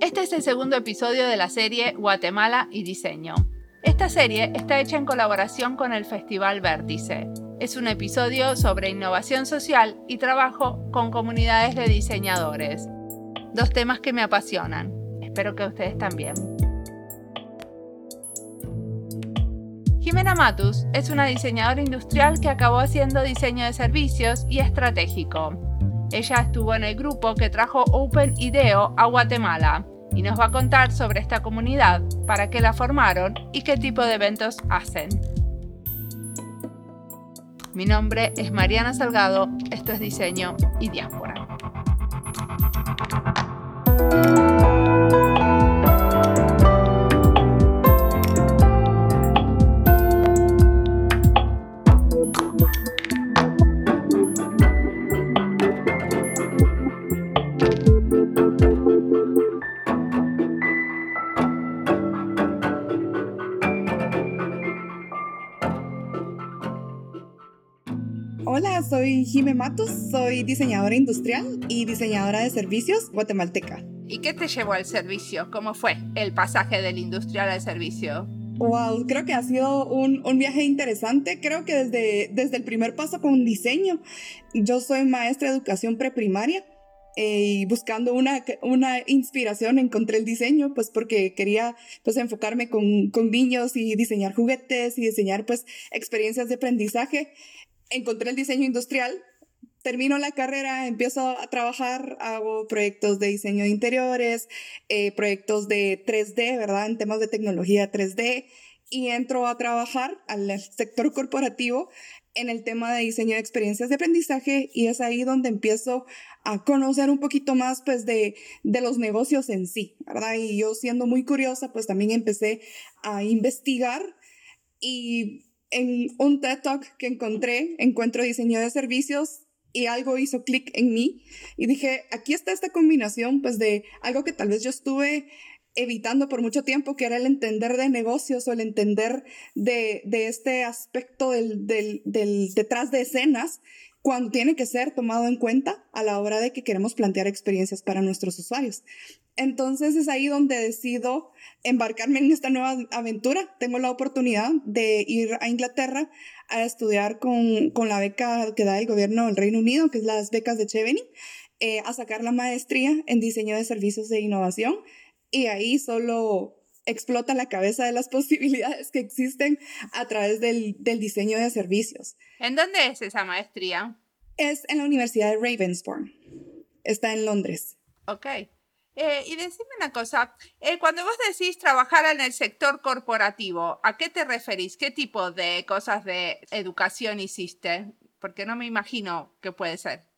Este es el segundo episodio de la serie Guatemala y Diseño. Esta serie está hecha en colaboración con el Festival Vértice. Es un episodio sobre innovación social y trabajo con comunidades de diseñadores. Dos temas que me apasionan. Espero que ustedes también. Jimena Matus es una diseñadora industrial que acabó haciendo diseño de servicios y estratégico. Ella estuvo en el grupo que trajo Open IDEO a Guatemala y nos va a contar sobre esta comunidad, para qué la formaron y qué tipo de eventos hacen. Mi nombre es Mariana Salgado, esto es Diseño y Diáspora. Hola, soy Jime Matos, soy diseñadora industrial y diseñadora de servicios guatemalteca. ¿Y qué te llevó al servicio? ¿Cómo fue el pasaje del industrial al servicio? Wow, creo que ha sido un, un, viaje interesante. Creo que desde, desde el primer paso con diseño, yo soy maestra de educación preprimaria eh, y buscando una, una inspiración encontré el diseño, pues porque quería pues enfocarme con, con niños y diseñar juguetes y diseñar pues experiencias de aprendizaje. Encontré el diseño industrial termino la carrera, empiezo a trabajar, hago proyectos de diseño de interiores, eh, proyectos de 3D, ¿verdad? En temas de tecnología 3D y entro a trabajar al sector corporativo en el tema de diseño de experiencias de aprendizaje y es ahí donde empiezo a conocer un poquito más pues de, de los negocios en sí, ¿verdad? Y yo siendo muy curiosa pues también empecé a investigar y en un TED Talk que encontré, encuentro diseño de servicios y algo hizo clic en mí y dije, aquí está esta combinación pues de algo que tal vez yo estuve evitando por mucho tiempo, que era el entender de negocios o el entender de, de este aspecto del, del, detrás de escenas cuando tiene que ser tomado en cuenta a la hora de que queremos plantear experiencias para nuestros usuarios. Entonces es ahí donde decido embarcarme en esta nueva aventura. Tengo la oportunidad de ir a Inglaterra a estudiar con, con la beca que da el gobierno del Reino Unido, que es las becas de Chevening, eh, a sacar la maestría en diseño de servicios de innovación. Y ahí solo explota la cabeza de las posibilidades que existen a través del, del diseño de servicios. ¿En dónde es esa maestría? Es en la Universidad de Ravensbourne. Está en Londres. Ok. Eh, y decime una cosa, eh, cuando vos decís trabajar en el sector corporativo, ¿a qué te referís? ¿Qué tipo de cosas de educación hiciste? Porque no me imagino qué puede ser.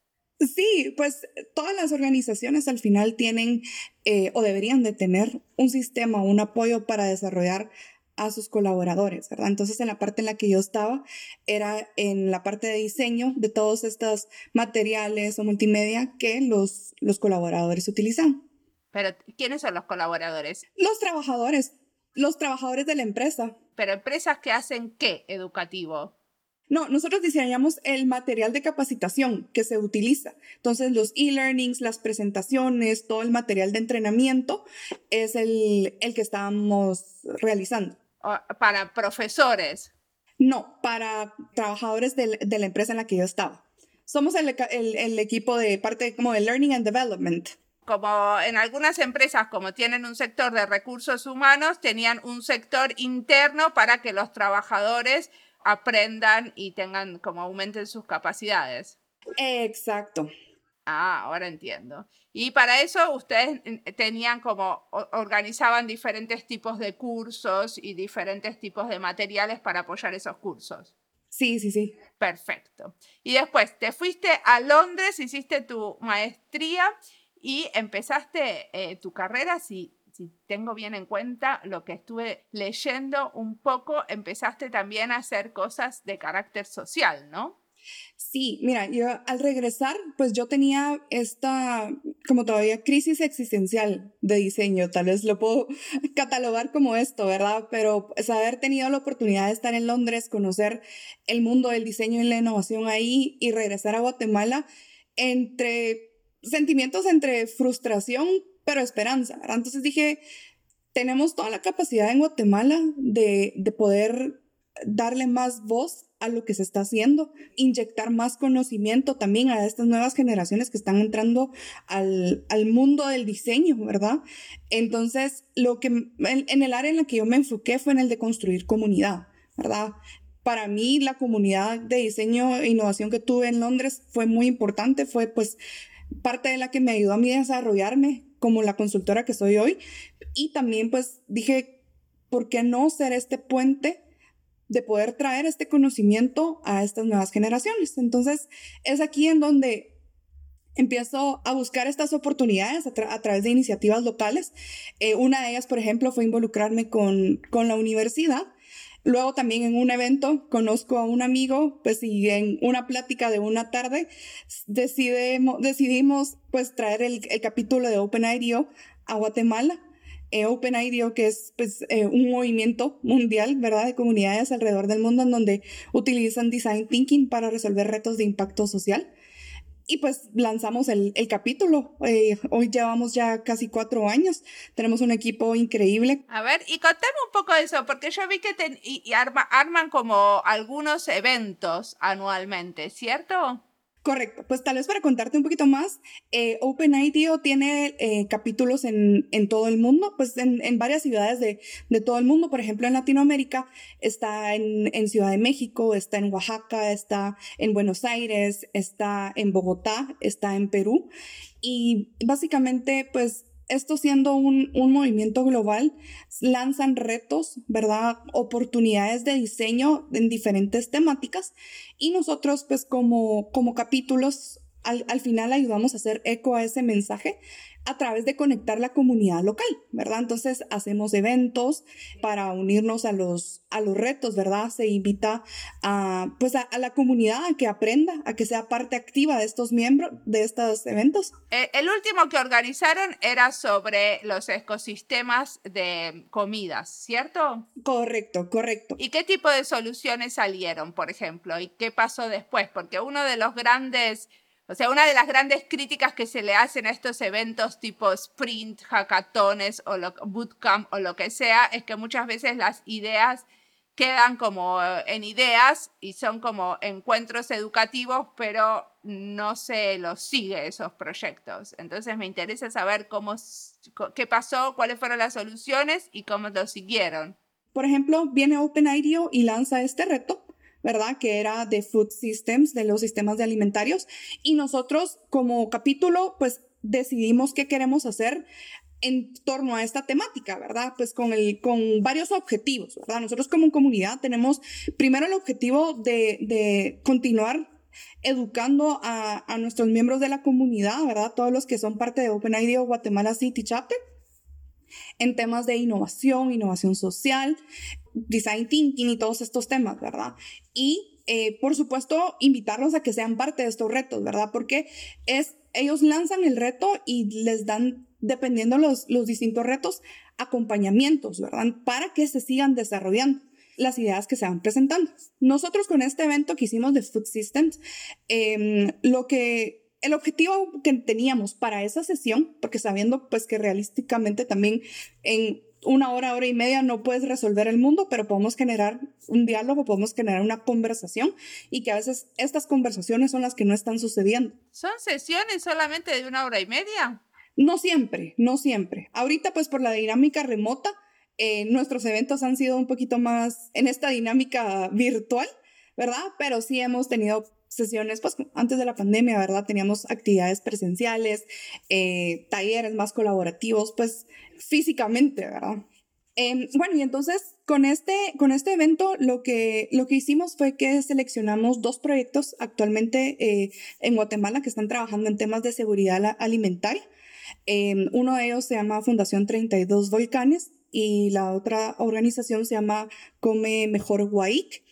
Sí, pues todas las organizaciones al final tienen eh, o deberían de tener un sistema, un apoyo para desarrollar a sus colaboradores, ¿verdad? Entonces en la parte en la que yo estaba era en la parte de diseño de todos estos materiales o multimedia que los, los colaboradores utilizan. Pero, ¿quiénes son los colaboradores? Los trabajadores, los trabajadores de la empresa. Pero empresas que hacen qué educativo? No, nosotros diseñamos el material de capacitación que se utiliza. Entonces, los e-learnings, las presentaciones, todo el material de entrenamiento es el, el que estamos realizando. ¿Para profesores? No, para trabajadores de, de, la empresa en la que yo estaba. Somos el, el, el equipo de parte como de Learning and Development como en algunas empresas, como tienen un sector de recursos humanos, tenían un sector interno para que los trabajadores aprendan y tengan como aumenten sus capacidades. Exacto. Ah, ahora entiendo. Y para eso ustedes tenían como, organizaban diferentes tipos de cursos y diferentes tipos de materiales para apoyar esos cursos. Sí, sí, sí. Perfecto. Y después te fuiste a Londres, hiciste tu maestría y empezaste eh, tu carrera, si, si tengo bien en cuenta lo que estuve leyendo un poco, empezaste también a hacer cosas de carácter social, ¿no? Sí, mira, yo al regresar, pues yo tenía esta, como todavía, crisis existencial de diseño, tal vez lo puedo catalogar como esto, ¿verdad? Pero pues, haber tenido la oportunidad de estar en Londres, conocer el mundo del diseño y la innovación ahí y regresar a Guatemala, entre sentimientos entre frustración pero esperanza, ¿verdad? Entonces dije, tenemos toda la capacidad en Guatemala de, de poder darle más voz a lo que se está haciendo, inyectar más conocimiento también a estas nuevas generaciones que están entrando al, al mundo del diseño, ¿verdad? Entonces, lo que en, en, el área en la que yo me enfoqué fue en el de construir comunidad, ¿verdad? Para mí, la comunidad de diseño e innovación que tuve en Londres fue muy importante, fue pues parte de la que me ayudó a mí a desarrollarme como la consultora que soy hoy. Y también pues dije, ¿por qué no ser este puente? de poder traer este conocimiento a estas nuevas generaciones. Entonces, es aquí en donde empiezo a buscar estas oportunidades a, través de iniciativas locales. Eh, una de ellas, por ejemplo, fue involucrarme con, con la universidad. Luego también en un evento conozco a un amigo, pues y en una plática de una tarde decidimos, decidimos pues traer el, capítulo de OpenIDO a Guatemala eh, OpenIDO, que es pues, eh, un movimiento mundial, ¿verdad?, de comunidades alrededor del mundo en donde utilizan design thinking para resolver retos de impacto social. Y pues lanzamos el, el capítulo. Eh, hoy llevamos ya casi cuatro años. Tenemos un equipo increíble. A ver, y contame un poco eso, porque yo vi que y, arman como algunos eventos anualmente, ¿cierto? Correcto, pues tal vez para contarte un poquito más, eh, OpenIDO tiene eh, capítulos en, en, todo el mundo, pues en, en varias ciudades de, de, todo el mundo, por ejemplo en Latinoamérica está en, en, Ciudad de México, está en Oaxaca, está en Buenos Aires, está en Bogotá, está en Perú. Y básicamente pues esto siendo un, un, movimiento global, lanzan retos, ¿verdad? Oportunidades de diseño en diferentes temáticas y nosotros pues como, como capítulos al, al final ayudamos a hacer eco a ese mensaje a través de conectar la comunidad local, ¿verdad? Entonces hacemos eventos para unirnos a los, a los retos, ¿verdad? Se invita a, pues a, la comunidad a que aprenda, a que sea parte activa de estos miembros, de estos eventos. Eh, el último que organizaron era sobre los ecosistemas de comidas, ¿cierto? Correcto, correcto. ¿Y qué tipo de soluciones salieron, por ejemplo? ¿Y qué pasó después? Porque uno de los grandes o sea, una de las grandes críticas que se le hacen a estos eventos tipo sprint, hackatones o bootcamp o lo que sea es que muchas veces las ideas quedan como eh, en ideas y son como encuentros educativos, pero no se los sigue esos proyectos. Entonces me interesa saber cómo, qué pasó, cuáles fueron las soluciones y cómo lo siguieron. Por ejemplo, viene OpenIDO y lanza este reto ¿verdad? Que era de Food Systems, de los sistemas de alimentarios. Y nosotros como capítulo, pues decidimos qué queremos hacer en torno a esta temática, ¿verdad? Pues con, el, con varios objetivos, ¿verdad? Nosotros como comunidad tenemos primero el objetivo de, de continuar educando a, a, nuestros miembros de la comunidad, ¿verdad? Todos los que son parte de OpenID Guatemala City Chapter en temas de innovación, innovación social, design thinking y todos estos temas, ¿verdad? Y eh, por supuesto, invitarlos a que sean parte de estos retos, ¿verdad? Porque es, ellos lanzan el reto y les dan, dependiendo los, los distintos retos, acompañamientos, ¿verdad? Para que se sigan desarrollando las ideas que se van presentando. Nosotros con este evento que hicimos de Food Systems, eh, lo que el objetivo que teníamos para esa sesión, porque sabiendo pues que realísticamente también en una hora, hora y media no puedes resolver el mundo, pero podemos generar un diálogo, podemos generar una conversación y que a veces estas conversaciones son las que no están sucediendo. ¿Son sesiones solamente de una hora y media? No siempre, no siempre. Ahorita pues por la dinámica remota, eh, nuestros eventos han sido un poquito más en esta dinámica virtual, ¿verdad? Pero sí hemos tenido sesiones, pues antes de la pandemia, ¿verdad? Teníamos actividades presenciales, eh, talleres más colaborativos, pues físicamente, ¿verdad? Em, bueno, y entonces con este, con este evento lo que, lo que hicimos fue que seleccionamos dos proyectos actualmente eh, en Guatemala que están trabajando en temas de seguridad alimentaria. Em, uno de ellos se llama Fundación 32 Volcanes y la otra organización se llama Come Mejor Guaic.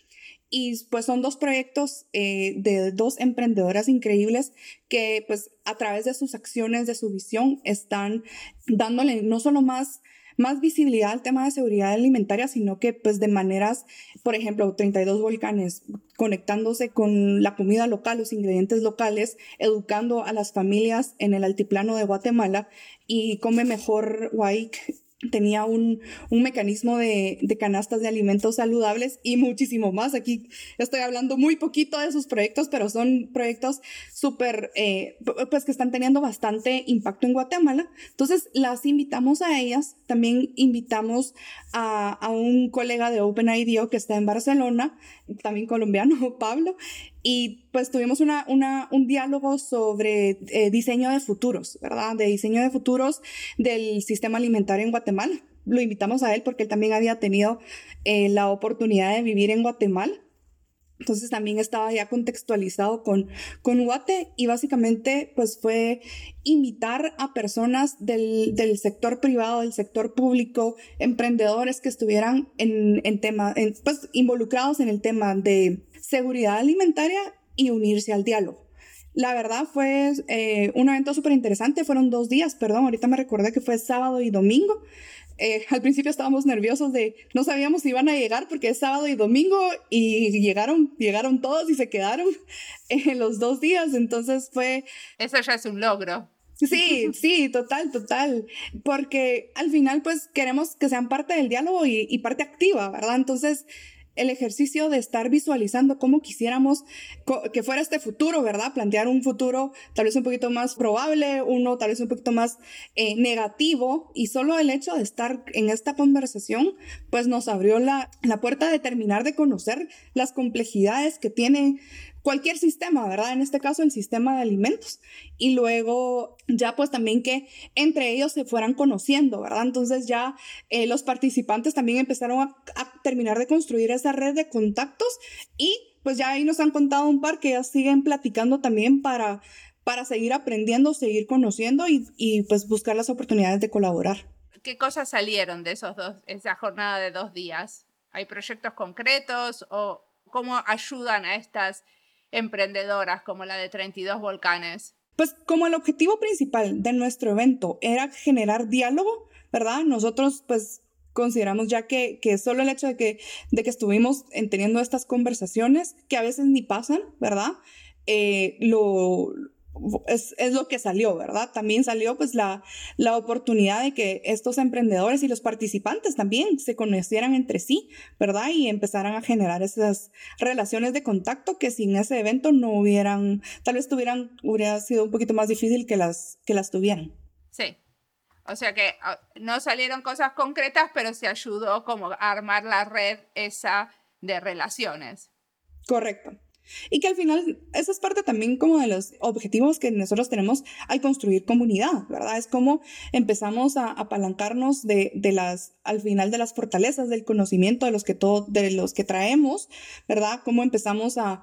Y pues son dos proyectos eh, de dos emprendedoras increíbles que pues a través de sus acciones, de su visión, están dándole no solo más más visibilidad al tema de seguridad alimentaria, sino que pues de maneras, por ejemplo, 32 volcanes conectándose con la comida local, los ingredientes locales, educando a las familias en el altiplano de Guatemala y come mejor Waik tenía un, un mecanismo de, de, canastas de alimentos saludables y muchísimo más. Aquí estoy hablando muy poquito de sus proyectos, pero son proyectos súper, eh, pues que están teniendo bastante impacto en Guatemala. Entonces las invitamos a ellas. También invitamos a, a un colega de OpenIDO que está en Barcelona, también colombiano, Pablo, y pues tuvimos una, una, un diálogo sobre eh, diseño de futuros, ¿verdad? De diseño de futuros del sistema alimentario en Guatemala. Lo invitamos a él porque él también había tenido eh, la oportunidad de vivir en Guatemala. Entonces también estaba ya contextualizado con, con Guate y básicamente pues fue invitar a personas del, del sector privado, del sector público, emprendedores que estuvieran en, en tema, pues involucrados en el tema de seguridad alimentaria y unirse al diálogo. La verdad fue eh, un evento súper interesante, fueron dos días, perdón, ahorita me recordé que fue sábado y domingo. Eh, al principio estábamos nerviosos de no sabíamos si iban a llegar porque es sábado y domingo y llegaron, llegaron todos y se quedaron en los dos días, entonces fue... Eso ya es un logro. Sí, sí, total, total. Porque al final, pues queremos que sean parte del diálogo y, y parte activa, ¿verdad? Entonces, el ejercicio de estar visualizando cómo quisiéramos que fuera este futuro, ¿verdad? Plantear un futuro tal vez un poquito más probable, uno tal vez un poquito más eh, negativo y solo el hecho de estar en esta conversación pues nos abrió la, la puerta de terminar de conocer las complejidades que tiene cualquier sistema, ¿verdad? En este caso el sistema de alimentos. Y luego ya pues también que entre ellos se fueran conociendo, ¿verdad? Entonces ya eh, los participantes también empezaron a, terminar de construir esa red de contactos y pues ya ahí nos han contado un par que ya siguen platicando también para, para seguir aprendiendo, seguir conociendo y, y pues buscar las oportunidades de colaborar. ¿Qué cosas salieron de esos dos, esa jornada de dos días? ¿Hay proyectos concretos o cómo ayudan a estas emprendedoras como la de 32 volcanes? Pues como el objetivo principal de nuestro evento era generar diálogo, ¿verdad? Nosotros pues consideramos ya que, que solo el hecho de que, de que estuvimos teniendo estas conversaciones, que a veces ni pasan, ¿verdad? Eh, lo, es, es, lo que salió, ¿verdad? También salió pues la, la oportunidad de que estos emprendedores y los participantes también se conocieran entre sí, ¿verdad? Y empezaran a generar esas relaciones de contacto que sin ese evento no hubieran, tal vez tuvieran, hubiera sido un poquito más difícil que las, que las tuvieran. Sí. O sea que ah, no salieron cosas concretas, pero se ayudó como a armar la red esa de relaciones. Correcto. Y que al final, esa es parte también como de los objetivos que nosotros tenemos al construir comunidad, ¿verdad? Es como empezamos a apalancarnos de, de las, al final de las fortalezas del conocimiento de los que todo, de los que traemos, ¿verdad? Cómo empezamos a,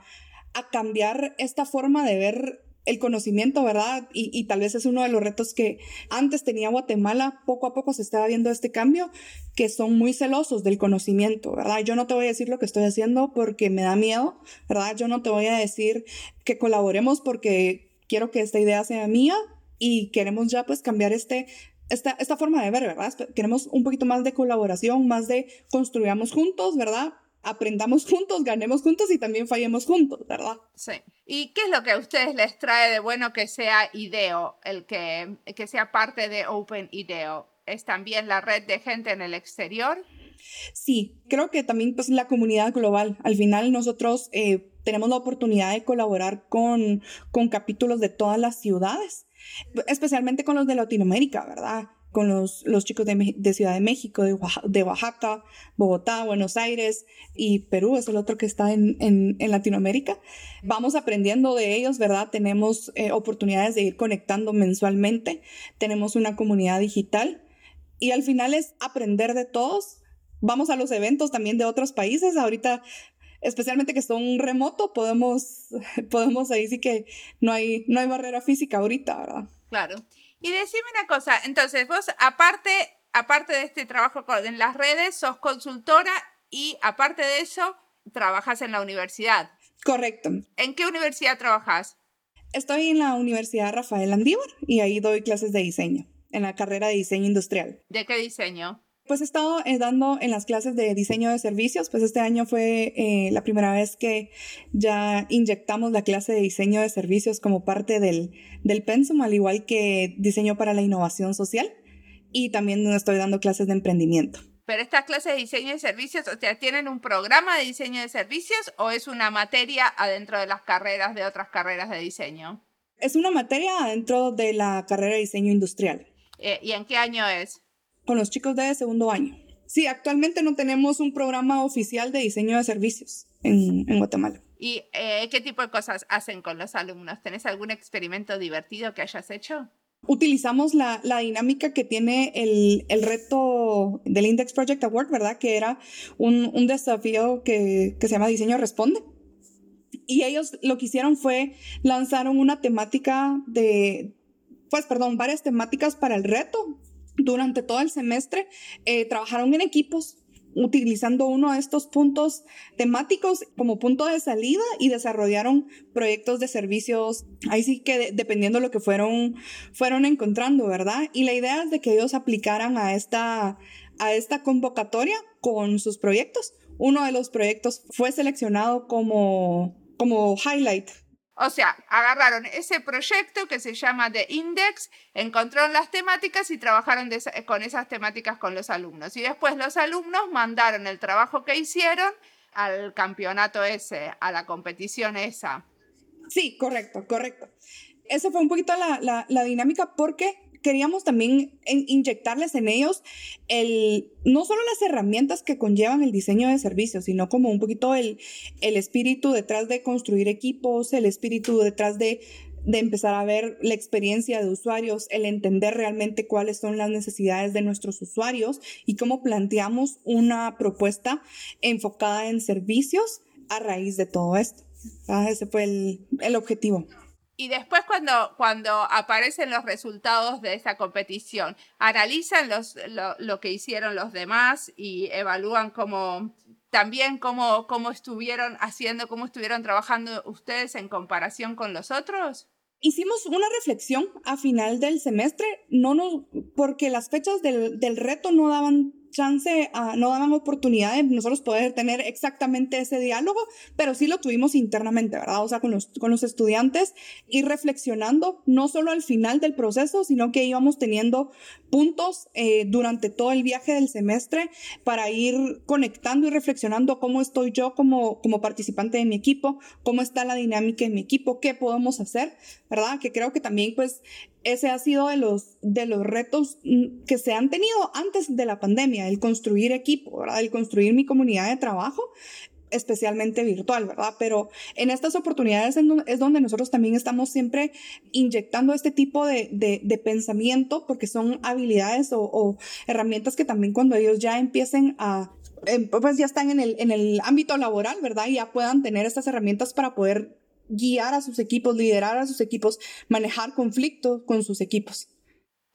a cambiar esta forma de ver el conocimiento, ¿verdad? Y, tal vez es uno de los retos que antes tenía Guatemala, poco a poco se estaba viendo este cambio, que son muy celosos del conocimiento, ¿verdad? Yo no te voy a decir lo que estoy haciendo porque me da miedo, ¿verdad? Yo no te voy a decir que colaboremos porque quiero que esta idea sea mía y queremos ya pues cambiar este esta, esta forma de ver, ¿verdad? Queremos un poquito más de colaboración, más de construyamos juntos, ¿verdad? Aprendamos juntos, ganemos juntos y también fallemos juntos, ¿verdad? Sí. ¿Y qué es lo que a ustedes les trae de bueno que sea IDEO, el que, que sea parte de Open IDEO? ¿Es también la red de gente en el exterior? Sí, creo que también pues la comunidad global. Al final nosotros eh, tenemos la oportunidad de colaborar con, con capítulos de todas las ciudades, especialmente con los de Latinoamérica, ¿verdad? Con los, los chicos de, de, Ciudad de México, de de Oaxaca, Bogotá, Buenos Aires y Perú es el otro que está en, en, en Latinoamérica. Vamos aprendiendo de ellos, ¿verdad? Tenemos eh, oportunidades de ir conectando mensualmente, tenemos una comunidad digital y al final es aprender de todos. Vamos a los eventos también de otros países. Ahorita especialmente que son remoto, podemos, podemos ahí sí que no hay, no hay barrera física ahorita, ¿verdad? Claro. Y decime una cosa, entonces vos aparte, aparte de este trabajo en las redes, sos consultora y aparte de eso, trabajas en la universidad. Correcto. ¿En qué universidad trabajas? Estoy en la Universidad Rafael Andívar y ahí doy clases de diseño, en la carrera de diseño industrial. ¿De qué diseño? Pues he estado eh, dando en las clases de diseño de servicios, pues este año fue eh, la primera vez que ya inyectamos la clase de diseño de servicios como parte del, del pensum, al igual que diseño para la innovación social. Y también estoy dando clases de emprendimiento. Pero estas clases de diseño de servicios, o sea, ¿tienen un programa de diseño de servicios o es una materia adentro de las carreras de otras carreras de diseño? Es una materia adentro de la carrera de diseño industrial. Eh, ¿Y en qué año es? Con los chicos de segundo año. Sí, actualmente no tenemos un programa oficial de diseño de servicios en, Guatemala. ¿Y eh, qué tipo de cosas hacen con los alumnos? ¿Tenés algún experimento divertido que hayas hecho? Utilizamos la, dinámica que tiene el, reto del Index Project Award, ¿verdad? Que era un, un desafío que, que se llama Diseño Responde. Y ellos lo que hicieron fue lanzaron una temática de, pues perdón, varias temáticas para el reto durante todo el semestre eh, trabajaron en equipos utilizando uno de estos puntos temáticos como punto de salida y desarrollaron proyectos de servicios, ahí sí que dependiendo de lo que fueron, fueron encontrando, ¿verdad? Y la idea es de que ellos aplicaran a esta, a esta convocatoria con sus proyectos. Uno de los proyectos fue seleccionado como, como highlight o sea, agarraron ese proyecto que se llama The Index, encontraron las temáticas y trabajaron con esas temáticas con los alumnos. Y después los alumnos mandaron el trabajo que hicieron al campeonato ese, a la competición esa. Sí, correcto, correcto. Esa fue un poquito la, la dinámica porque queríamos también inyectarles en ellos el, no solo las herramientas que conllevan el diseño de servicios, sino como un poquito el, espíritu detrás de construir equipos, el espíritu detrás de, empezar a ver la experiencia de usuarios, el entender realmente cuáles son las necesidades de nuestros usuarios y cómo planteamos una propuesta enfocada en servicios a raíz de todo esto. Ah, ese fue el objetivo. Y después cuando, cuando aparecen los resultados de esa competición, analizan los, lo, que hicieron los demás y evalúan cómo, también cómo, cómo estuvieron haciendo, cómo estuvieron trabajando ustedes en comparación con los otros. Hicimos una reflexión a final del semestre, no nos, porque las fechas del, del reto no daban chance, no daban oportunidad de nosotros poder tener exactamente ese diálogo, pero sí lo tuvimos internamente, ¿verdad? O sea, con los, con los estudiantes y reflexionando, no solo al final del proceso, sino que íbamos teniendo puntos eh, durante todo el viaje del semestre para ir conectando y reflexionando cómo estoy yo como, como participante de mi equipo, cómo está la dinámica en mi equipo, qué podemos hacer, ¿verdad? Que creo que también pues ese ha sido de los, de los retos mm, que se han tenido antes de la pandemia, el construir equipo, ¿verdad? El construir mi comunidad de trabajo especialmente virtual, ¿verdad? Pero en estas oportunidades es donde nosotros también estamos siempre inyectando este tipo de, de, pensamiento porque son habilidades o, o, herramientas que también cuando ellos ya empiecen a, em, pues ya están en el, en el ámbito laboral, ¿verdad? Y ya puedan tener estas herramientas para poder guiar a sus equipos, liderar a sus equipos, manejar conflictos con sus equipos.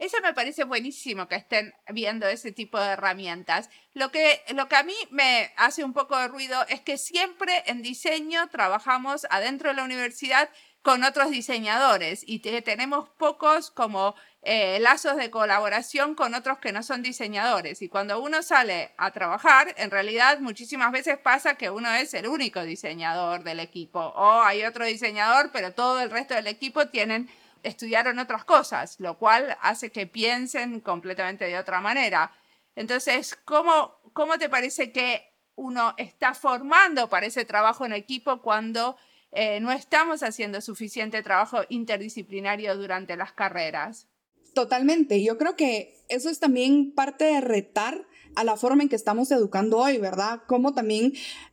Eso me parece buenísimo que estén viendo ese tipo de herramientas. Lo que, lo que a mí me hace un poco de ruido es que siempre en diseño trabajamos adentro de la universidad con otros diseñadores y tenemos pocos como eh, lazos de colaboración con otros que no son diseñadores. Y cuando uno sale a trabajar, en realidad muchísimas veces pasa que uno es el único diseñador del equipo o hay otro diseñador, pero todo el resto del equipo tienen estudiaron otras cosas, lo cual hace que piensen completamente de otra manera. Entonces, ¿cómo, cómo te parece que uno está formando para ese trabajo en equipo cuando eh, no estamos haciendo suficiente trabajo interdisciplinario durante las carreras? Totalmente. Yo creo que eso es también parte de retar a la forma en que estamos educando hoy, ¿verdad? Cómo también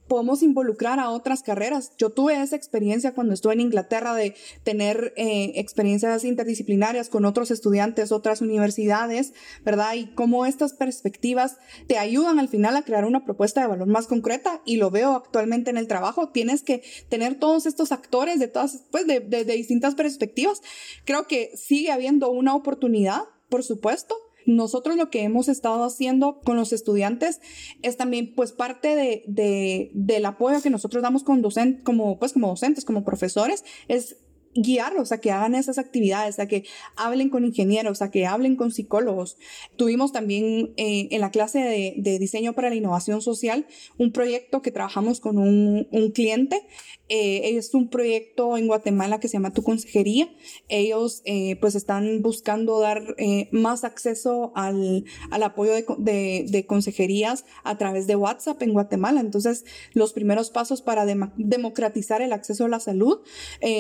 podemos involucrar a otras carreras. Yo tuve esa experiencia cuando estuve en Inglaterra de tener eh, experiencias interdisciplinarias con otros estudiantes, otras universidades, ¿verdad? Y cómo estas perspectivas te ayudan al final a crear una propuesta de valor más concreta y lo veo actualmente en el trabajo. Tienes que tener todos estos actores de todas, pues de, de distintas perspectivas. Creo que sigue habiendo una oportunidad, por supuesto, nosotros lo que hemos estado haciendo con los estudiantes es también pues parte de, del apoyo que nosotros damos con docentes, como, pues, como docentes, como profesores, es guiarlos a que hagan esas actividades, a que hablen con ingenieros, a que hablen con psicólogos. Tuvimos también eh, en la clase de, diseño para la innovación social un proyecto que trabajamos con un, cliente. Eh, es un proyecto en Guatemala que se llama Tu Consejería. Ellos eh, pues están buscando dar más acceso al, apoyo de, de, consejerías a través de WhatsApp en Guatemala. Entonces, los primeros pasos para democratizar el acceso a la salud,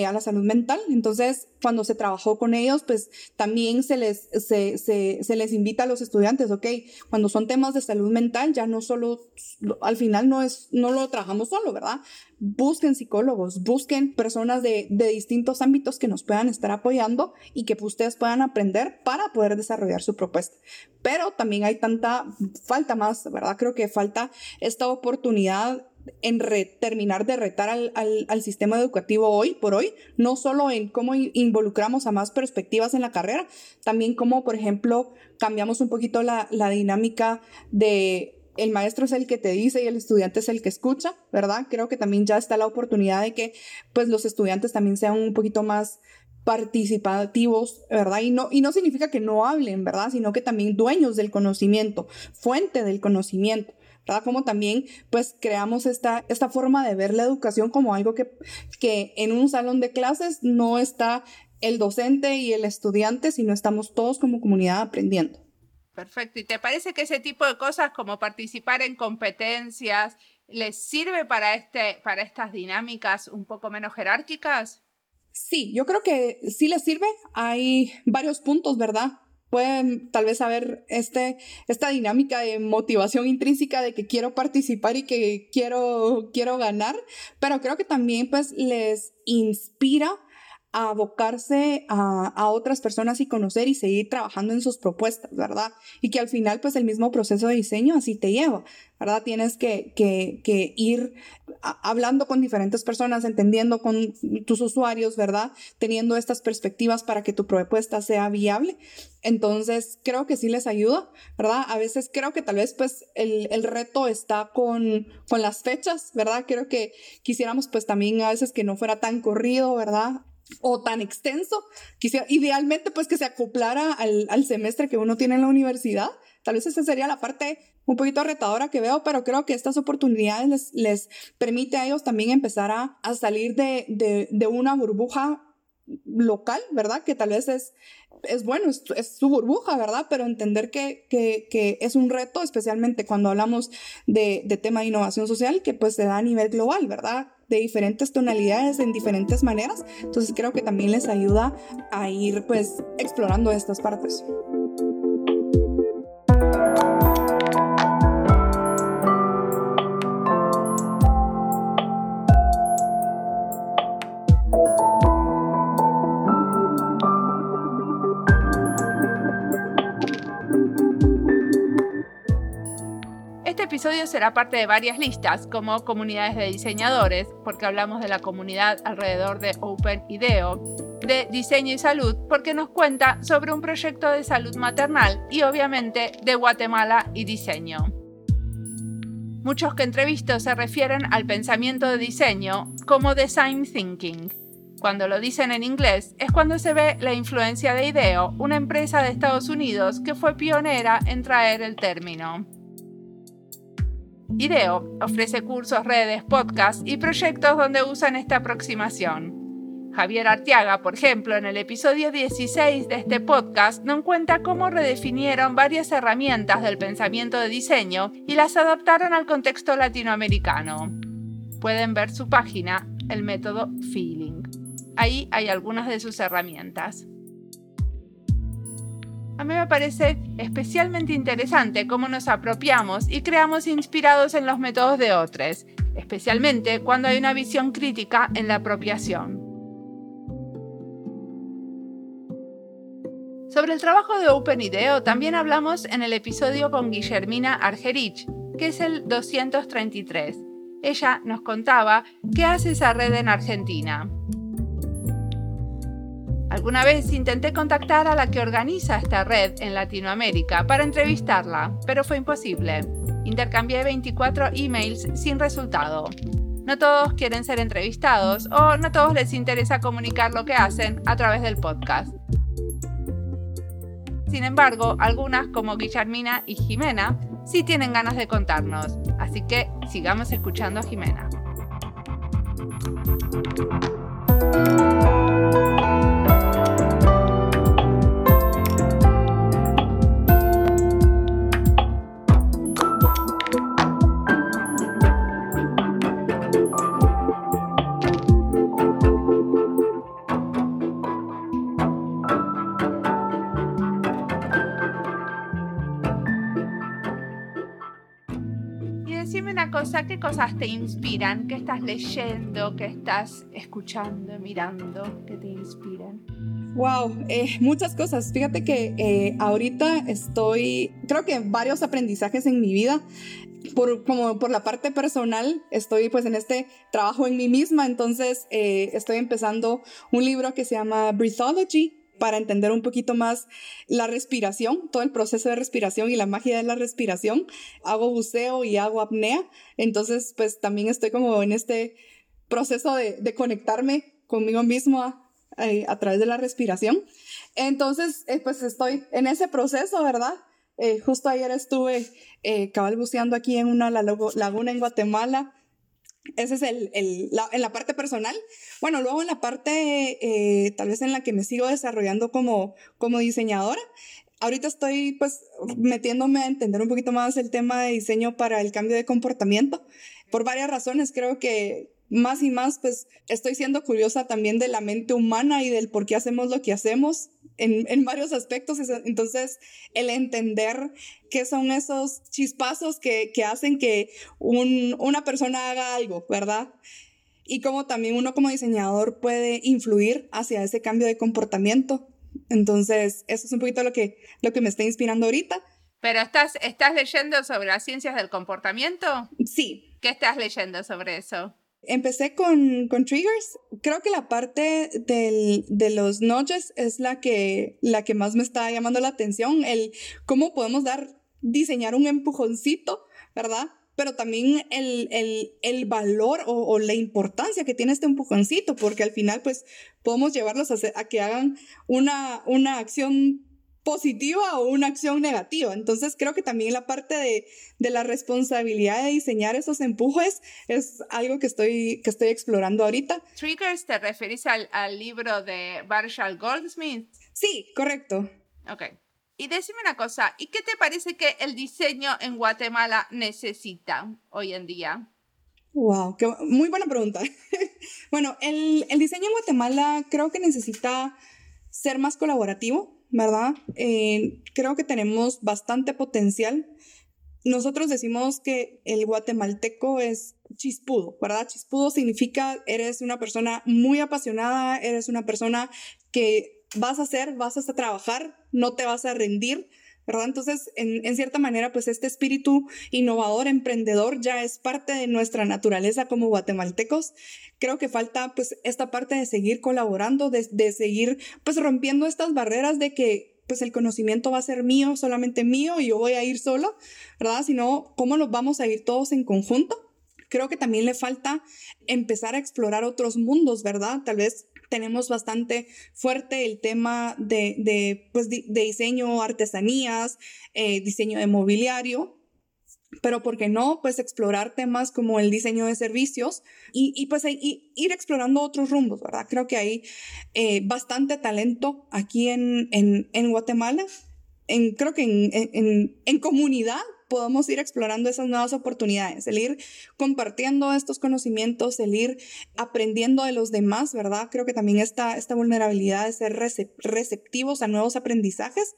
a la salud mental, entonces, cuando se trabajó con ellos, pues también se les, se, se, les invita a los estudiantes, ok, cuando son temas de salud mental, ya no solo, al final no es, no lo trabajamos solo, ¿verdad? Busquen psicólogos, busquen personas de, de distintos ámbitos que nos puedan estar apoyando y que ustedes puedan aprender para poder desarrollar su propuesta. Pero también hay tanta, falta más, ¿verdad? Creo que falta esta oportunidad en terminar de retar al, al, sistema educativo hoy por hoy, no solo en cómo involucramos a más perspectivas en la carrera, también cómo, por ejemplo, cambiamos un poquito la, la dinámica de el maestro es el que te dice y el estudiante es el que escucha, ¿verdad? Creo que también ya está la oportunidad de que pues los estudiantes también sean un poquito más participativos, ¿verdad? Y no, y no significa que no hablen, ¿verdad? Sino que también dueños del conocimiento, fuente del conocimiento. ¿Verdad? Como también pues creamos esta, esta forma de ver la educación como algo que, que en un salón de clases no está el docente y el estudiante, sino estamos todos como comunidad aprendiendo. Perfecto. ¿Y te parece que ese tipo de cosas como participar en competencias les sirve para, este, para estas dinámicas un poco menos jerárquicas? Sí, yo creo que sí les sirve. Hay varios puntos, ¿verdad? Pueden tal vez saber este, esta dinámica de motivación intrínseca de que quiero participar y que quiero, quiero ganar, pero creo que también pues les inspira a abocarse a, a, otras personas y conocer y seguir trabajando en sus propuestas, ¿verdad? Y que al final, pues el mismo proceso de diseño así te lleva, ¿verdad? Tienes que, que, que ir hablando con diferentes personas, entendiendo con tus usuarios, ¿verdad? Teniendo estas perspectivas para que tu propuesta sea viable. Entonces, creo que sí les ayuda, ¿verdad? A veces creo que tal vez, pues, el, el reto está con, con las fechas, ¿verdad? Creo que quisiéramos, pues, también a veces que no fuera tan corrido, ¿verdad? O tan extenso. Quisiera, idealmente, pues que se acoplara al, al, semestre que uno tiene en la universidad. Tal vez esa sería la parte un poquito retadora que veo, pero creo que estas oportunidades les, les permite a ellos también empezar a, a salir de, de, de, una burbuja local, ¿verdad? Que tal vez es, es bueno, es, su burbuja, ¿verdad? Pero entender que, que, que, es un reto, especialmente cuando hablamos de, de tema de innovación social, que pues se da a nivel global, ¿verdad? de diferentes tonalidades en diferentes maneras. Entonces creo que también les ayuda a ir pues explorando estas partes. Episodio será parte de varias listas, como comunidades de diseñadores, porque hablamos de la comunidad alrededor de Open IDEO, de diseño y salud, porque nos cuenta sobre un proyecto de salud maternal y obviamente de Guatemala y diseño. Muchos que entrevisto se refieren al pensamiento de diseño como design thinking. Cuando lo dicen en inglés es cuando se ve la influencia de IDEO, una empresa de Estados Unidos que fue pionera en traer el término. IDEO ofrece cursos, redes, podcasts y proyectos donde usan esta aproximación. Javier Artiaga, por ejemplo, en el episodio 16 de este podcast, nos cuenta cómo redefinieron varias herramientas del pensamiento de diseño y las adaptaron al contexto latinoamericano. Pueden ver su página, el método Feeling. Ahí hay algunas de sus herramientas. A mí me parece especialmente interesante cómo nos apropiamos y creamos inspirados en los métodos de otros, especialmente cuando hay una visión crítica en la apropiación. Sobre el trabajo de OpenIDEO también hablamos en el episodio con Guillermina Argerich, que es el 233. Ella nos contaba qué hace esa red en Argentina. Alguna vez intenté contactar a la que organiza esta red en Latinoamérica para entrevistarla, pero fue imposible. Intercambié 24 emails sin resultado. No todos quieren ser entrevistados o no todos les interesa comunicar lo que hacen a través del podcast. Sin embargo, algunas como Guillermina y Jimena sí tienen ganas de contarnos, así que sigamos escuchando a Jimena. ¿Qué cosas te inspiran? ¿Qué estás leyendo? ¿Qué estás escuchando, mirando? ¿Qué te inspiran? Wow, eh, muchas cosas. Fíjate que eh, ahorita estoy, creo que varios aprendizajes en mi vida. Por, como por la parte personal, estoy pues en este trabajo en mí misma, entonces eh, estoy empezando un libro que se llama Breathology, para entender un poquito más la respiración, todo el proceso de respiración y la magia de la respiración. Hago buceo y hago apnea, entonces pues también estoy como en este proceso de, conectarme conmigo mismo a, través de la respiración. Entonces eh, pues estoy en ese proceso, ¿verdad? Eh, justo ayer estuve eh, cabal buceando aquí en una laguna en Guatemala ese es el, el la, en la parte personal. Bueno, luego en la parte, eh, tal vez en la que me sigo desarrollando como, como diseñadora, ahorita estoy pues metiéndome a entender un poquito más el tema de diseño para el cambio de comportamiento. Por varias razones, creo que más y más pues estoy siendo curiosa también de la mente humana y del por qué hacemos lo que hacemos en, en, varios aspectos. Entonces, el entender qué son esos chispazos que, que hacen que un, una persona haga algo, ¿verdad? Y cómo también uno como diseñador puede influir hacia ese cambio de comportamiento. Entonces, eso es un poquito lo que, lo que me está inspirando ahorita. ¿Pero estás, estás leyendo sobre las ciencias del comportamiento? Sí. ¿Qué estás leyendo sobre eso? Empecé con, con, triggers. Creo que la parte del, de los notches es la que, la que más me está llamando la atención. El cómo podemos dar, diseñar un empujoncito, ¿verdad? Pero también el, el, el valor o, la importancia que tiene este empujoncito, porque al final, pues, podemos llevarlos a, a que hagan una, una acción positiva o una acción negativa. Entonces creo que también la parte de, de, la responsabilidad de diseñar esos empujes es algo que estoy, que estoy explorando ahorita. ¿Triggers te referís al, al libro de Marshall Goldsmith? Sí, correcto. Ok. Y decime una cosa, ¿y qué te parece que el diseño en Guatemala necesita hoy en día? Wow, qué, muy buena pregunta. bueno, el, el diseño en Guatemala creo que necesita ser más colaborativo ¿verdad? Eh, creo que tenemos bastante potencial. Nosotros decimos que el guatemalteco es chispudo, ¿verdad? Chispudo significa eres una persona muy apasionada, eres una persona que vas a hacer, vas a trabajar, no te vas a rendir, Entonces, en, cierta manera, pues este espíritu innovador, emprendedor, ya es parte de nuestra naturaleza como guatemaltecos. Creo que falta pues esta parte de seguir colaborando, de, de seguir pues rompiendo estas barreras de que pues el conocimiento va a ser mío, solamente mío, y yo voy a ir solo, ¿verdad? Sino, ¿cómo nos vamos a ir todos en conjunto? Creo que también le falta empezar a explorar otros mundos, ¿verdad? Tal vez tenemos bastante fuerte el tema de, de, pues, de, diseño, artesanías, eh, diseño de mobiliario, pero ¿por qué no? Pues explorar temas como el diseño de servicios y, y pues ir explorando otros rumbos, ¿verdad? Creo que hay eh, bastante talento aquí en, en, en Guatemala, en, creo que en, en, en comunidad podamos ir explorando esas nuevas oportunidades, el ir compartiendo estos conocimientos, el ir aprendiendo de los demás, ¿verdad? Creo que también esta, esta vulnerabilidad de ser receptivos a nuevos aprendizajes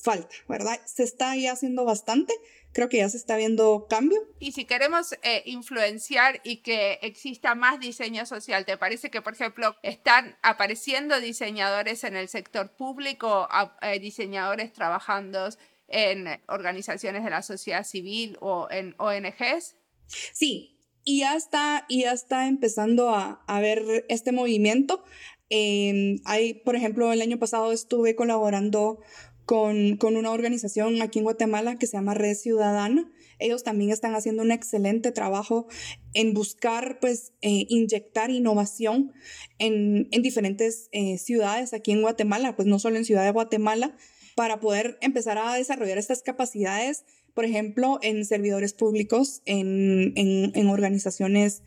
falta, ¿verdad? Se está ya haciendo bastante, creo que ya se está viendo cambio. Y si queremos eh, influenciar y que exista más diseño social, ¿te parece que, por ejemplo, están apareciendo diseñadores en el sector público, eh, diseñadores trabajando en organizaciones de la sociedad civil o en ONGs? Sí, y ya está, y ya está empezando a, a ver este movimiento. Eh, hay, por ejemplo, el año pasado estuve colaborando con, con, una organización aquí en Guatemala que se llama Red Ciudadana. ellos también están haciendo un excelente trabajo en buscar, pues, eh, inyectar innovación en, en diferentes eh, ciudades aquí en Guatemala, pues no solo en Ciudad de Guatemala, para poder empezar a desarrollar estas capacidades, por ejemplo, en servidores públicos, en, en, en organizaciones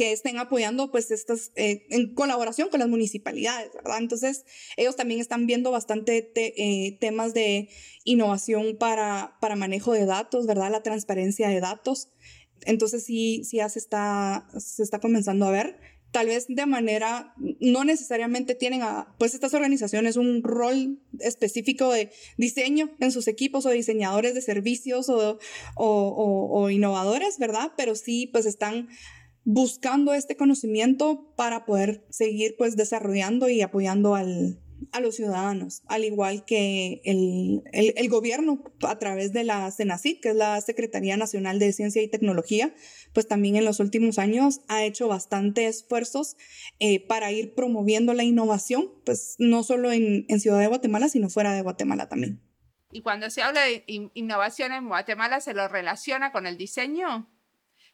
que estén apoyando pues estas eh, en colaboración con las municipalidades, ¿verdad? Entonces ellos también están viendo bastante eh, temas de innovación para, para manejo de datos, ¿verdad? La transparencia de datos. Entonces sí, sí ya se está, se está comenzando a ver. Tal vez de manera, no necesariamente tienen a, pues estas organizaciones un rol específico de diseño en sus equipos o diseñadores de servicios o, o, o, o innovadores, ¿verdad? Pero sí, pues están buscando este conocimiento para poder seguir pues desarrollando y apoyando al, a los ciudadanos, al igual que el, el, gobierno a través de la CENACIT, que es la Secretaría Nacional de Ciencia y Tecnología, pues también en los últimos años ha hecho bastantes esfuerzos eh, para ir promoviendo la innovación, pues no solo en, en Ciudad de Guatemala, sino fuera de Guatemala también. Y cuando se habla de innovación en Guatemala, ¿se lo relaciona con el diseño?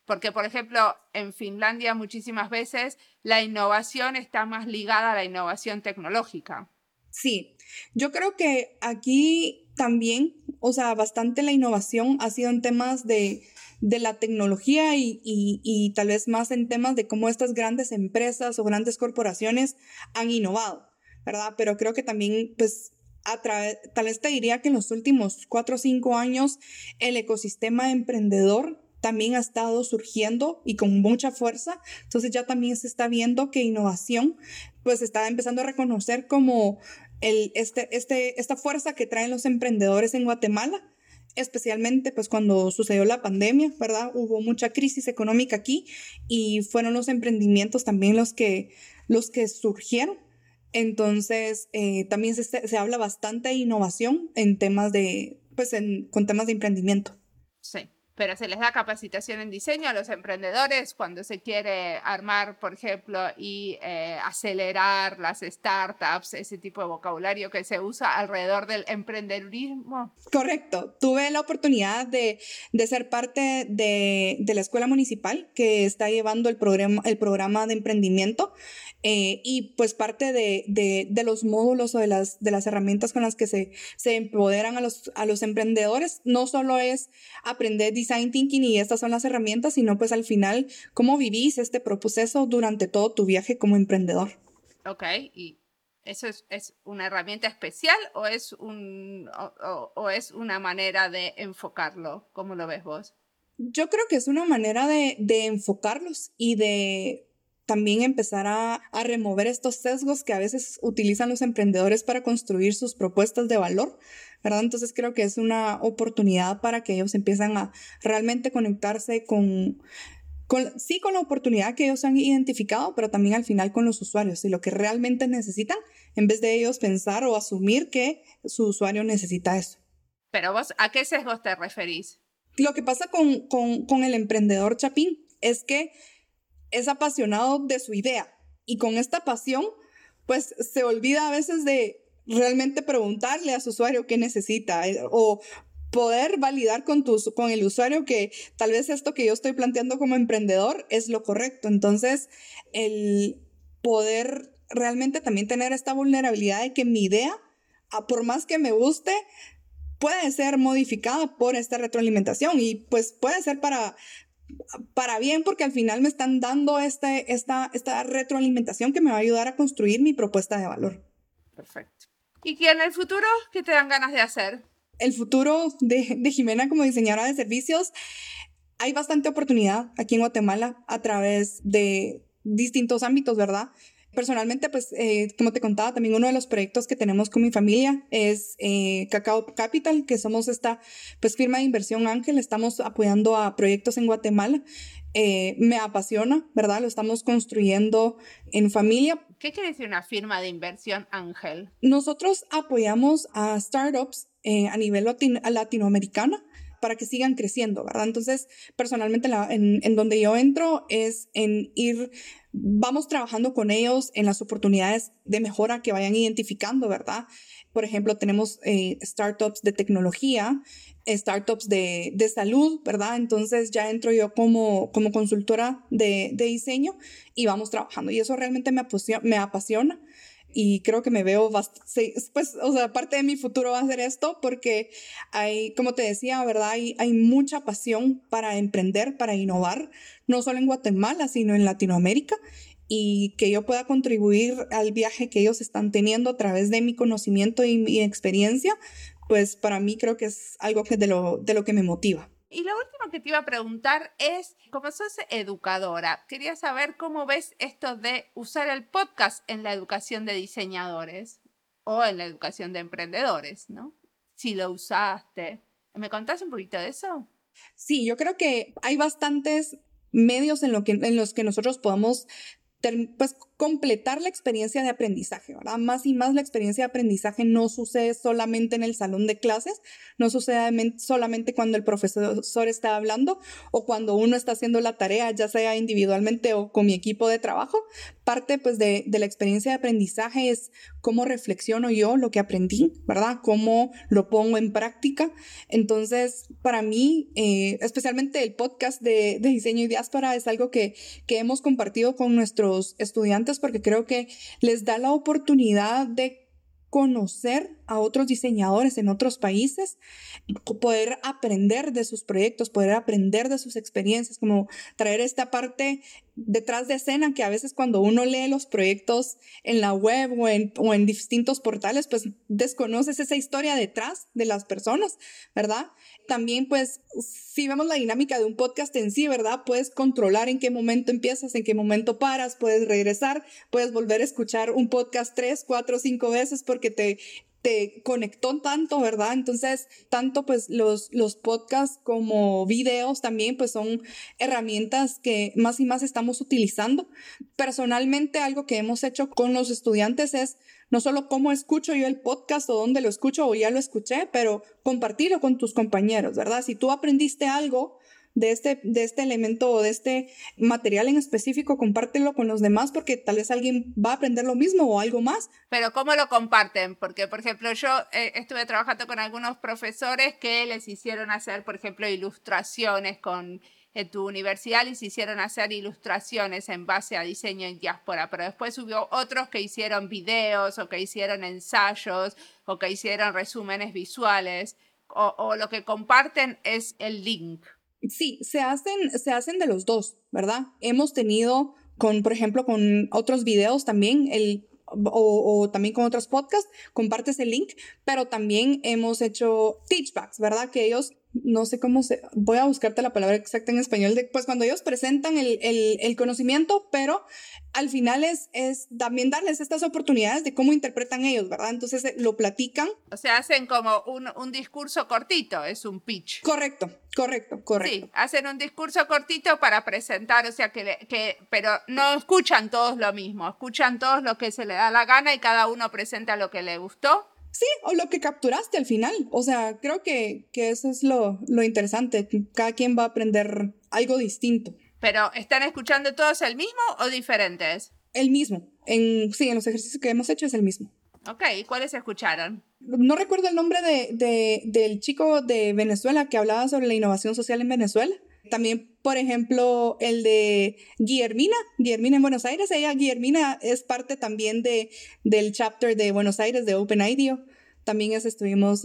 Porque, por ejemplo, en Finlandia muchísimas veces la innovación está más ligada a la innovación tecnológica. Sí, yo creo que aquí también, o sea, bastante la innovación ha sido en temas de, de la tecnología y, y, y, tal vez más en temas de cómo estas grandes empresas o grandes corporaciones han innovado, ¿verdad? Pero creo que también, pues, a través, tal vez te diría que en los últimos cuatro o cinco años el ecosistema emprendedor también ha estado surgiendo y con mucha fuerza. Entonces ya también se está viendo que innovación pues está empezando a reconocer como el, este, este, esta fuerza que traen los emprendedores en Guatemala especialmente pues cuando sucedió la pandemia, ¿verdad? Hubo mucha crisis económica aquí y fueron los emprendimientos también los que, los que surgieron. Entonces, eh, también se, se, habla bastante de innovación en temas de, pues en, con temas de emprendimiento. Pero se les da capacitación en diseño a los emprendedores cuando se quiere armar, por ejemplo, y eh, acelerar las startups, ese tipo de vocabulario que se usa alrededor del emprendedurismo. Correcto. Tuve la oportunidad de, de ser parte de, de, la escuela municipal que está llevando el programa, el programa de emprendimiento eh, y pues parte de, de, los módulos o de las, de las herramientas con las que se, se empoderan a los, a los emprendedores, no solo es aprender design thinking y estas son las herramientas, sino pues al final cómo vivís este proceso durante todo tu viaje como emprendedor. Ok, y ¿Eso es, es, una herramienta especial o es, un, o, o, o, es una manera de enfocarlo? ¿Cómo lo ves vos? Yo creo que es una manera de, de enfocarlos y de también empezar a, a, remover estos sesgos que a veces utilizan los emprendedores para construir sus propuestas de valor, ¿verdad? Entonces creo que es una oportunidad para que ellos empiezan a realmente conectarse con, con, sí con la oportunidad que ellos han identificado, pero también al final con los usuarios y lo que realmente necesitan, en vez de ellos pensar o asumir que su usuario necesita eso. Pero vos, ¿a qué sesgos te referís? Lo que pasa con, con, con el emprendedor Chapín es que es apasionado de su idea y con esta pasión, pues se olvida a veces de realmente preguntarle a su usuario qué necesita eh, o poder validar con, tu, con el usuario que tal vez esto que yo estoy planteando como emprendedor es lo correcto. Entonces, el poder realmente también tener esta vulnerabilidad de que mi idea, por más que me guste, puede ser modificada por esta retroalimentación y pues puede ser para para bien porque al final me están dando este, esta, esta retroalimentación que me va a ayudar a construir mi propuesta de valor. Perfecto. ¿Y qué en el futuro? ¿Qué te dan ganas de hacer? El futuro de, de Jimena como diseñadora de servicios, hay bastante oportunidad aquí en Guatemala a través de distintos ámbitos, ¿verdad? Personalmente, pues, eh, como te contaba, también uno de los proyectos que tenemos con mi familia es eh, Cacao Capital, que somos esta, pues, firma de inversión Ángel. Estamos apoyando a proyectos en Guatemala. Eh, me apasiona, ¿verdad? Lo estamos construyendo en familia. ¿Qué quiere decir una firma de inversión Ángel? Nosotros apoyamos a startups eh, a nivel latino, latinoamericano para que sigan creciendo, ¿verdad? Entonces, personalmente, en, en donde yo entro es en ir vamos trabajando con ellos en las oportunidades de mejora que vayan identificando, ¿verdad? Por ejemplo, tenemos eh, startups de tecnología, startups de, de, salud, ¿verdad? Entonces ya entro yo como, como consultora de, de diseño y vamos trabajando. Y eso realmente me apasiona y creo que me veo bastante, pues, o sea, parte de mi futuro va a ser esto porque hay, como te decía, ¿verdad? Hay, hay mucha pasión para emprender, para innovar, no solo en Guatemala, sino en Latinoamérica y que yo pueda contribuir al viaje que ellos están teniendo a través de mi conocimiento y mi experiencia, pues para mí creo que es algo que de, lo, de lo que me motiva. Y lo último que te iba a preguntar es, como sos educadora, quería saber cómo ves esto de usar el podcast en la educación de diseñadores o en la educación de emprendedores, ¿no? Si lo usaste. ¿Me contás un poquito de eso? Sí, yo creo que hay bastantes medios en, que, en los que nosotros podemos pues completar la experiencia de aprendizaje, ¿verdad? Más y más la experiencia de aprendizaje no sucede solamente en el salón de clases, no sucede solamente cuando el profesor está hablando o cuando uno está haciendo la tarea, ya sea individualmente o con mi equipo de trabajo. Parte pues de, de la experiencia de aprendizaje es cómo reflexiono yo lo que aprendí, ¿verdad? Cómo lo pongo en práctica. Entonces, para mí, eh, especialmente el podcast de, de diseño y diáspora es algo que, que hemos compartido con nuestros estudiantes porque creo que les da la oportunidad de conocer a otros diseñadores en otros países, poder aprender de sus proyectos, poder aprender de sus experiencias, como traer esta parte detrás de escena que a veces cuando uno lee los proyectos en la web o en, o en distintos portales, pues desconoces esa historia detrás de las personas, ¿verdad? También pues si vemos la dinámica de un podcast en sí, ¿verdad? Puedes controlar en qué momento empiezas, en qué momento paras, puedes regresar, puedes volver a escuchar un podcast tres, cuatro, cinco veces porque te te conectó tanto, ¿verdad? Entonces, tanto pues los, los podcasts como videos también pues son herramientas que más y más estamos utilizando. Personalmente, algo que hemos hecho con los estudiantes es no solo cómo escucho yo el podcast o dónde lo escucho o ya lo escuché, pero compartirlo con tus compañeros, ¿verdad? Si tú aprendiste algo de este, de este elemento o de este material en específico, compártelo con los demás porque tal vez alguien va a aprender lo mismo o algo más. Pero ¿cómo lo comparten? Porque, por ejemplo, yo eh, estuve trabajando con algunos profesores que les hicieron hacer, por ejemplo, ilustraciones con en tu universidad les hicieron hacer ilustraciones en base a diseño en diáspora, pero después hubo otros que hicieron videos o que hicieron ensayos o que hicieron resúmenes visuales o, o lo que comparten es el link. Sí, se hacen, se hacen de los dos, ¿verdad? Hemos tenido con, por ejemplo, con otros videos también, el, o, también con otros podcasts, compartes el link, pero también hemos hecho teachbacks, ¿verdad? Que ellos no sé cómo se, voy a buscarte la palabra exacta en español, de, pues cuando ellos presentan el, el, el, conocimiento, pero al final es, es también darles estas oportunidades de cómo interpretan ellos, ¿verdad? Entonces eh, lo platican. O sea, hacen como un, un discurso cortito, es un pitch. Correcto, correcto, correcto. Sí, hacen un discurso cortito para presentar, o sea, que, que, pero no escuchan todos lo mismo, escuchan todos lo que se le da la gana y cada uno presenta lo que le gustó Sí, o lo que capturaste al final. O sea, creo que, que eso es lo, lo interesante. Cada quien va a aprender algo distinto. ¿Pero están escuchando todos el mismo o diferentes? El mismo. En, sí, en los ejercicios que hemos hecho es el mismo. Ok, ¿cuáles escucharon? No recuerdo el nombre de, de, del chico de Venezuela que hablaba sobre la innovación social en Venezuela. También, por ejemplo, el de Guillermina, Guillermina en Buenos Aires. Ella, Guillermina, es parte también de, del chapter de Buenos Aires de Open IDEO. También es, estuvimos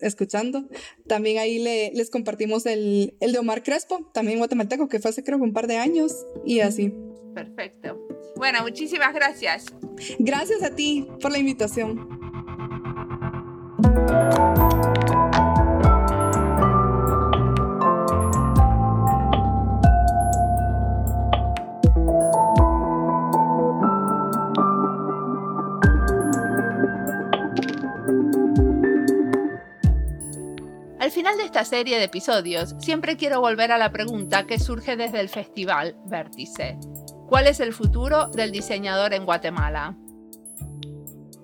escuchando. También ahí le, les compartimos el, el de Omar Crespo, también guatemalteco, que fue hace creo un par de años y así. Perfecto. Bueno, muchísimas gracias. Gracias a ti por la invitación. Esta serie de episodios, siempre quiero volver a la pregunta que surge desde el festival Vértice. ¿Cuál es el futuro del diseñador en Guatemala?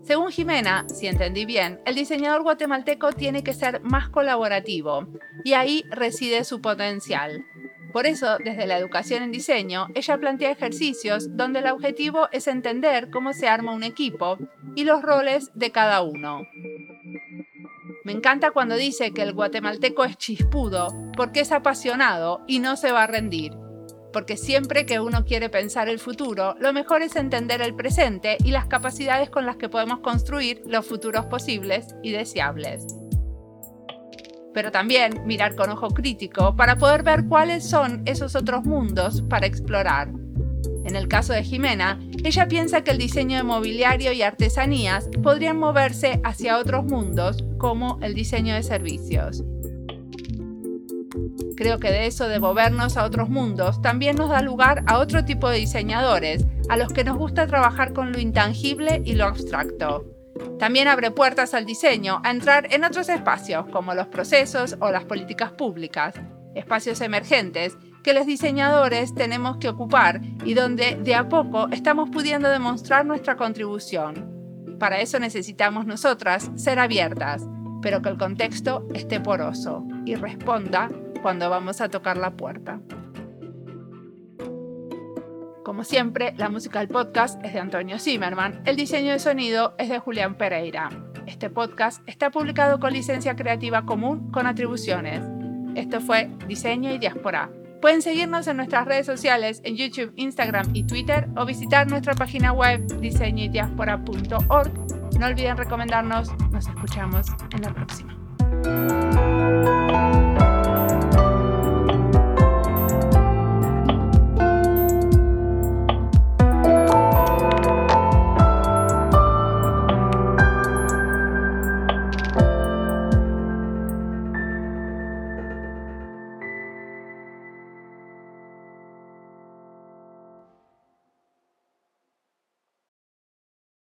Según Jimena, si entendí bien, el diseñador guatemalteco tiene que ser más colaborativo y ahí reside su potencial. Por eso, desde la educación en diseño, ella plantea ejercicios donde el objetivo es entender cómo se arma un equipo y los roles de cada uno. Me encanta cuando dice que el guatemalteco es chispudo porque es apasionado y no se va a rendir. Porque siempre que uno quiere pensar el futuro, lo mejor es entender el presente y las capacidades con las que podemos construir los futuros posibles y deseables pero también mirar con ojo crítico para poder ver cuáles son esos otros mundos para explorar. En el caso de Jimena, ella piensa que el diseño de mobiliario y artesanías podrían moverse hacia otros mundos como el diseño de servicios. Creo que de eso de movernos a otros mundos también nos da lugar a otro tipo de diseñadores, a los que nos gusta trabajar con lo intangible y lo abstracto. También abre puertas al diseño a entrar en otros espacios como los procesos o las políticas públicas, espacios emergentes que los diseñadores tenemos que ocupar y donde de a poco estamos pudiendo demostrar nuestra contribución. Para eso necesitamos nosotras ser abiertas, pero que el contexto esté poroso y responda cuando vamos a tocar la puerta. Como siempre, la música del podcast es de Antonio Zimmerman, el diseño de sonido es de Julián Pereira. Este podcast está publicado con licencia creativa común con atribuciones. Esto fue Diseño y Diáspora. Pueden seguirnos en nuestras redes sociales en YouTube, Instagram y Twitter o visitar nuestra página web diseñoydiaspora.org. No olviden recomendarnos. Nos escuchamos en la próxima.